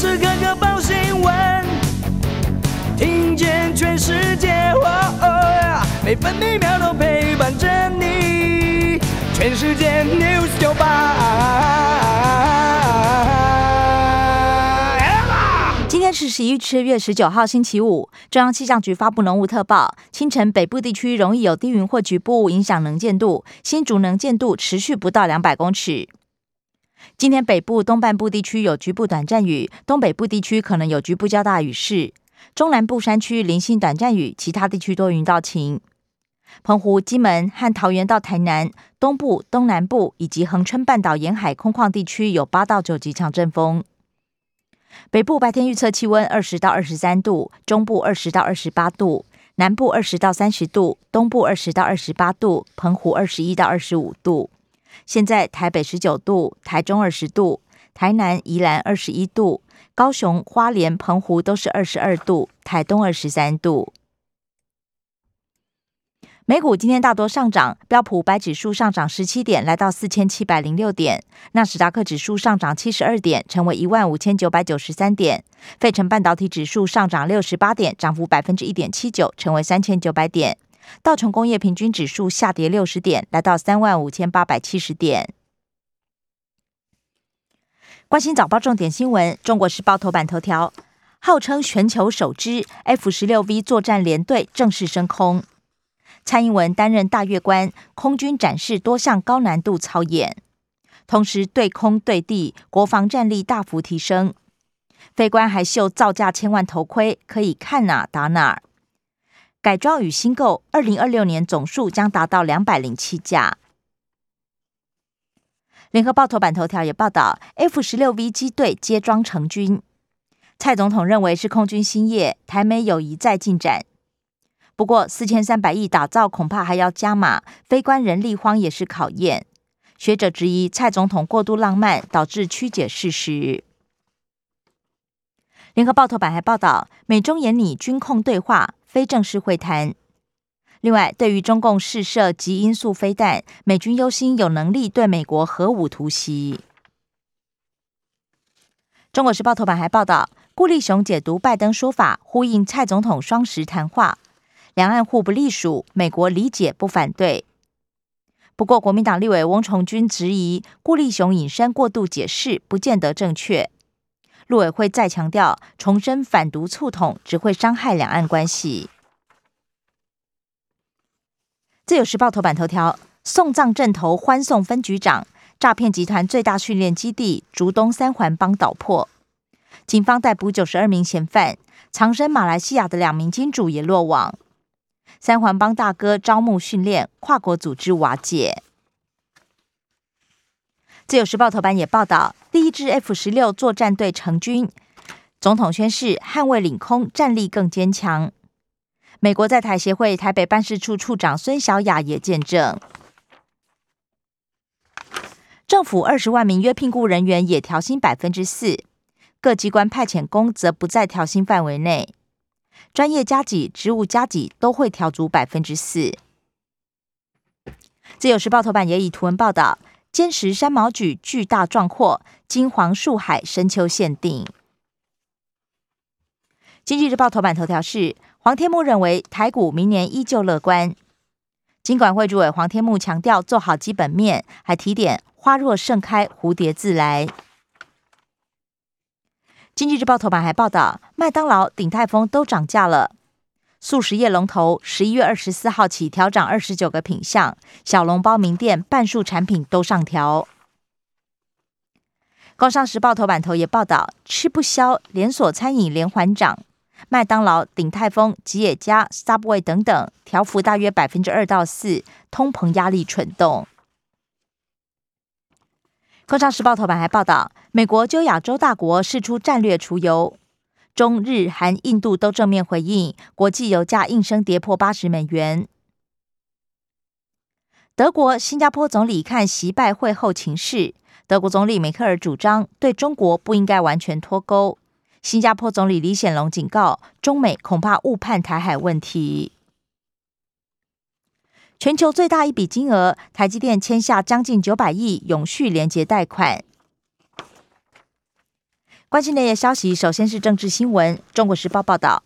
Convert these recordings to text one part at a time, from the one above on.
时刻刻报新闻，听见全世界，每分每秒都陪伴着你。全世界 news 九今天是十一月十九号，星期五。中央气象局发布浓雾特报，清晨北部地区容易有低云或局部影响能见度，新竹能见度持续不到两百公尺。今天北部东半部地区有局部短暂雨，东北部地区可能有局部较大雨势，中南部山区零星短暂雨，其他地区多云到晴。澎湖、金门和桃园到台南东部、东南部以及恒春半岛沿海空旷地区有八到九级强阵风。北部白天预测气温二十到二十三度，中部二十到二十八度，南部二十到三十度，东部二十到二十八度，澎湖二十一到二十五度。现在台北十九度，台中二十度，台南、宜兰二十一度，高雄、花莲、澎湖都是二十二度，台东二十三度。美股今天大多上涨，标普五百指数上涨十七点，来到四千七百零六点；纳斯达克指数上涨七十二点，成为一万五千九百九十三点；费城半导体指数上涨六十八点，涨幅百分之一点七九，成为三千九百点。道琼工业平均指数下跌六十点，来到三万五千八百七十点。关心早报重点新闻，中国时报头版头条：号称全球首支 F 十六 V 作战联队正式升空，蔡英文担任大阅官，空军展示多项高难度操演，同时对空对地国防战力大幅提升。飞官还秀造价千万头盔，可以看哪打哪。改装与新购，二零二六年总数将达到两百零七架。联合报头版头条也报道，F 十六 V 机队接装成军。蔡总统认为是空军兴业，台美友谊在进展。不过四千三百亿打造，恐怕还要加码，非官人力荒也是考验。学者质疑蔡总统过度浪漫，导致曲解事实。联合报头版还报道，美中研拟军控对话。非正式会谈。另外，对于中共试射极音速飞弹，美军忧心有能力对美国核武突袭。中国时报头版还报道，顾立雄解读拜登说法，呼应蔡总统双十谈话，两岸互不隶属，美国理解不反对。不过，国民党立委翁崇军质疑顾立雄引申过度解释，不见得正确。陆委会再强调，重申反独促统只会伤害两岸关系。自由时报头版头条：送葬镇头欢送分局长，诈骗集团最大训练基地竹东三环帮倒破，警方逮捕九十二名嫌犯，藏身马来西亚的两名金主也落网。三环帮大哥招募训练，跨国组织瓦解。自由时报头版也报道，第一支 F 十六作战队成军，总统宣誓捍卫领空，战力更坚强。美国在台协会台北办事处处长孙小雅也见证。政府二十万名约聘雇人员也调薪百分之四，各机关派遣工则不在调薪范围内，专业加级、职务加级都会调足百分之四。自由时报头版也以图文报道。坚实山毛榉巨大壮阔，金黄树海深秋限定。经济日报头版头条是黄天木认为台股明年依旧乐观。金管会主委黄天木强调做好基本面，还提点花若盛开，蝴蝶自来。经济日报头版还报道麦当劳、鼎泰丰都涨价了。素食业龙头十一月二十四号起调涨二十九个品项，小笼包名店半数产品都上调。工商时报头版头也报道，吃不消，连锁餐饮连环涨，麦当劳、鼎泰丰、吉野家、Subway 等等调幅大约百分之二到四，通膨压力蠢动。工商时报头版还报道，美国就亚洲大国释出战略储油。中日韩印度都正面回应，国际油价应声跌破八十美元。德国、新加坡总理看习拜会后情势，德国总理梅克尔主张对中国不应该完全脱钩。新加坡总理李显龙警告，中美恐怕误判台海问题。全球最大一笔金额，台积电签下将近九百亿永续连接贷款。关心内页消息，首先是政治新闻。中国时报报道，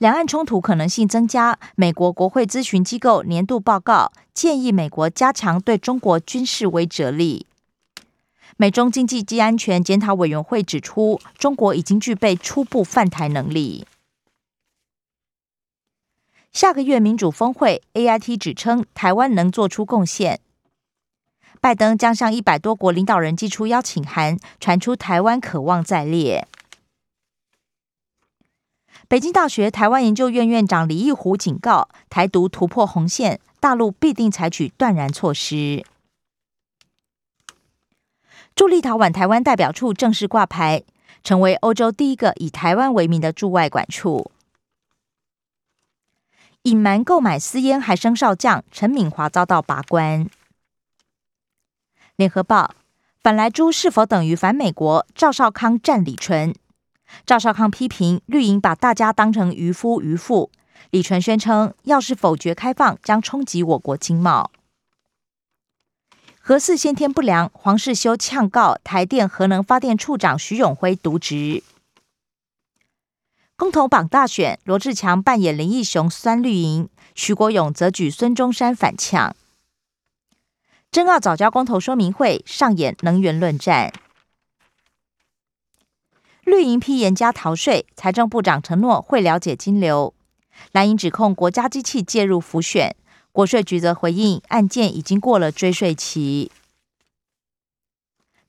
两岸冲突可能性增加。美国国会咨询机构年度报告建议美国加强对中国军事威慑力。美中经济及安全检讨委员会指出，中国已经具备初步犯台能力。下个月民主峰会，A I T 指称台湾能做出贡献。拜登将向一百多国领导人寄出邀请函，传出台湾渴望在列。北京大学台湾研究院院长李义湖警告：台独突破红线，大陆必定采取断然措施。驻立陶宛台湾代表处正式挂牌，成为欧洲第一个以台湾为名的驻外管处。隐瞒购买私烟还升少将陈敏华遭到拔关。联合报，反莱猪是否等于反美国？赵少康战李纯，赵少康批评绿营把大家当成渔夫渔妇。李纯宣称，要是否决开放，将冲击我国经贸。核四先天不良，黄世修呛告台电核能发电处长徐永辉渎职。公投榜大选，罗志强扮演林义雄酸绿营，徐国勇则举孙中山反呛。真奥早教公投说明会上演能源论战，绿营批严加逃税，财政部长承诺会了解金流。蓝营指控国家机器介入浮选，国税局则回应案件已经过了追税期。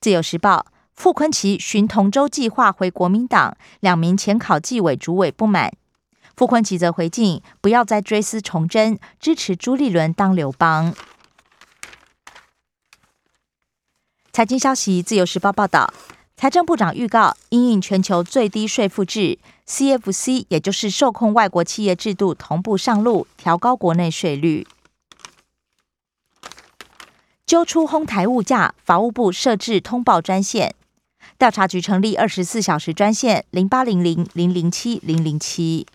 自由时报傅昆奇寻同舟计划回国民党，两名前考纪委主委不满，傅昆奇则回敬不要再追思崇祯，支持朱立伦当刘邦。财经消息，《自由时报》报道，财政部长预告，因应全球最低税负制 （CFC），也就是受控外国企业制度同步上路，调高国内税率。揪出哄抬物价，法务部设置通报专线，调查局成立二十四小时专线零八零零零零七零零七。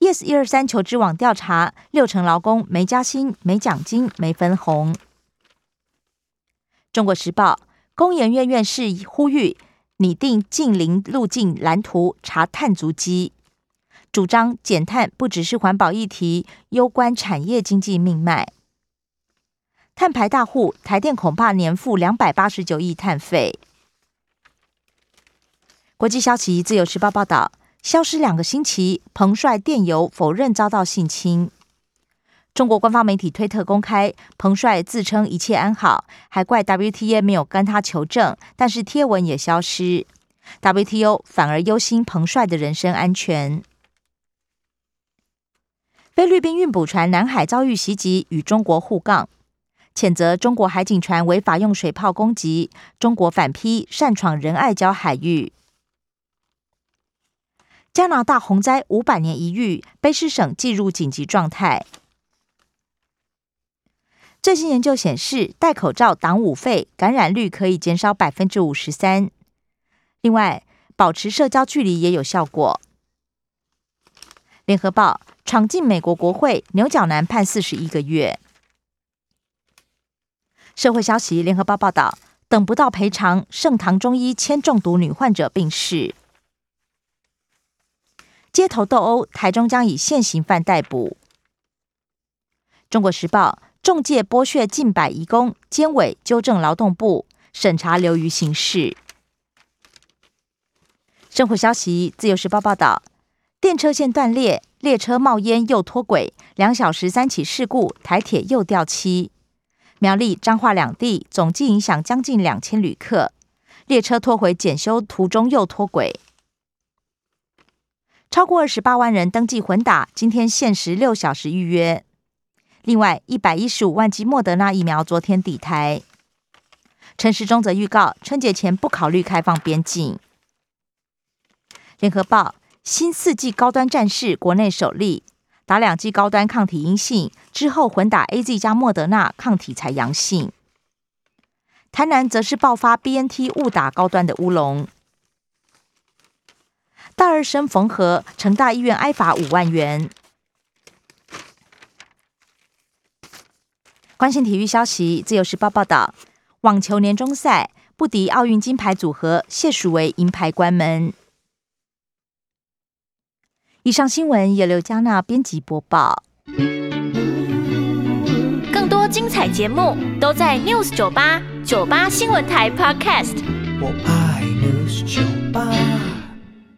Yes 一二三求职网调查，六成劳工没加薪、没奖金、没分红。中国时报工研院院士呼吁拟定近零路径蓝图，查碳足迹，主张减碳不只是环保议题，攸关产业经济命脉。碳排大户台电恐怕年付两百八十九亿碳费。国际消息，自由时报报道，消失两个星期，彭帅电邮否认遭到性侵。中国官方媒体推特公开，彭帅自称一切安好，还怪 WTA 没有跟他求证，但是贴文也消失。WTO 反而忧心彭帅的人身安全。菲律宾运补船南海遭遇袭击，与中国互杠，谴责中国海警船违法用水炮攻击，中国反批擅闯仁爱礁海域。加拿大洪灾五百年一遇，卑诗省进入紧急状态。最新研究显示，戴口罩挡五肺，感染率可以减少百分之五十三。另外，保持社交距离也有效果。联合报闯进美国国会，牛角男判四十一个月。社会消息，联合报报道，等不到赔偿，盛唐中医铅中毒女患者病逝。街头斗殴，台中将以现行犯逮捕。中国时报。中介剥削近百移工，监委纠正劳动部审查流于形式。生活消息，自由时报报道：电车线断裂，列车冒烟又脱轨，两小时三起事故，台铁又掉漆。苗栗彰化两地总计影响将近两千旅客，列车拖回检修途中又脱轨。超过二十八万人登记混打，今天限时六小时预约。另外，一百一十五万剂莫德纳疫苗昨天抵台。陈时中则预告，春节前不考虑开放边境。联合报：新四季高端战士国内首例，打两剂高端抗体阴性之后，混打 A Z 加莫德纳抗体才阳性。台南则是爆发 B N T 误打高端的乌龙。大二生缝合，成大医院挨罚五万元。关心体育消息，自由时报报道，网球年终赛，不敌奥运金牌组合谢淑薇银牌关门。以上新闻由刘嘉娜编辑播报。更多精彩节目都在 News 九八九八新闻台 Podcast。我爱 News 酒吧。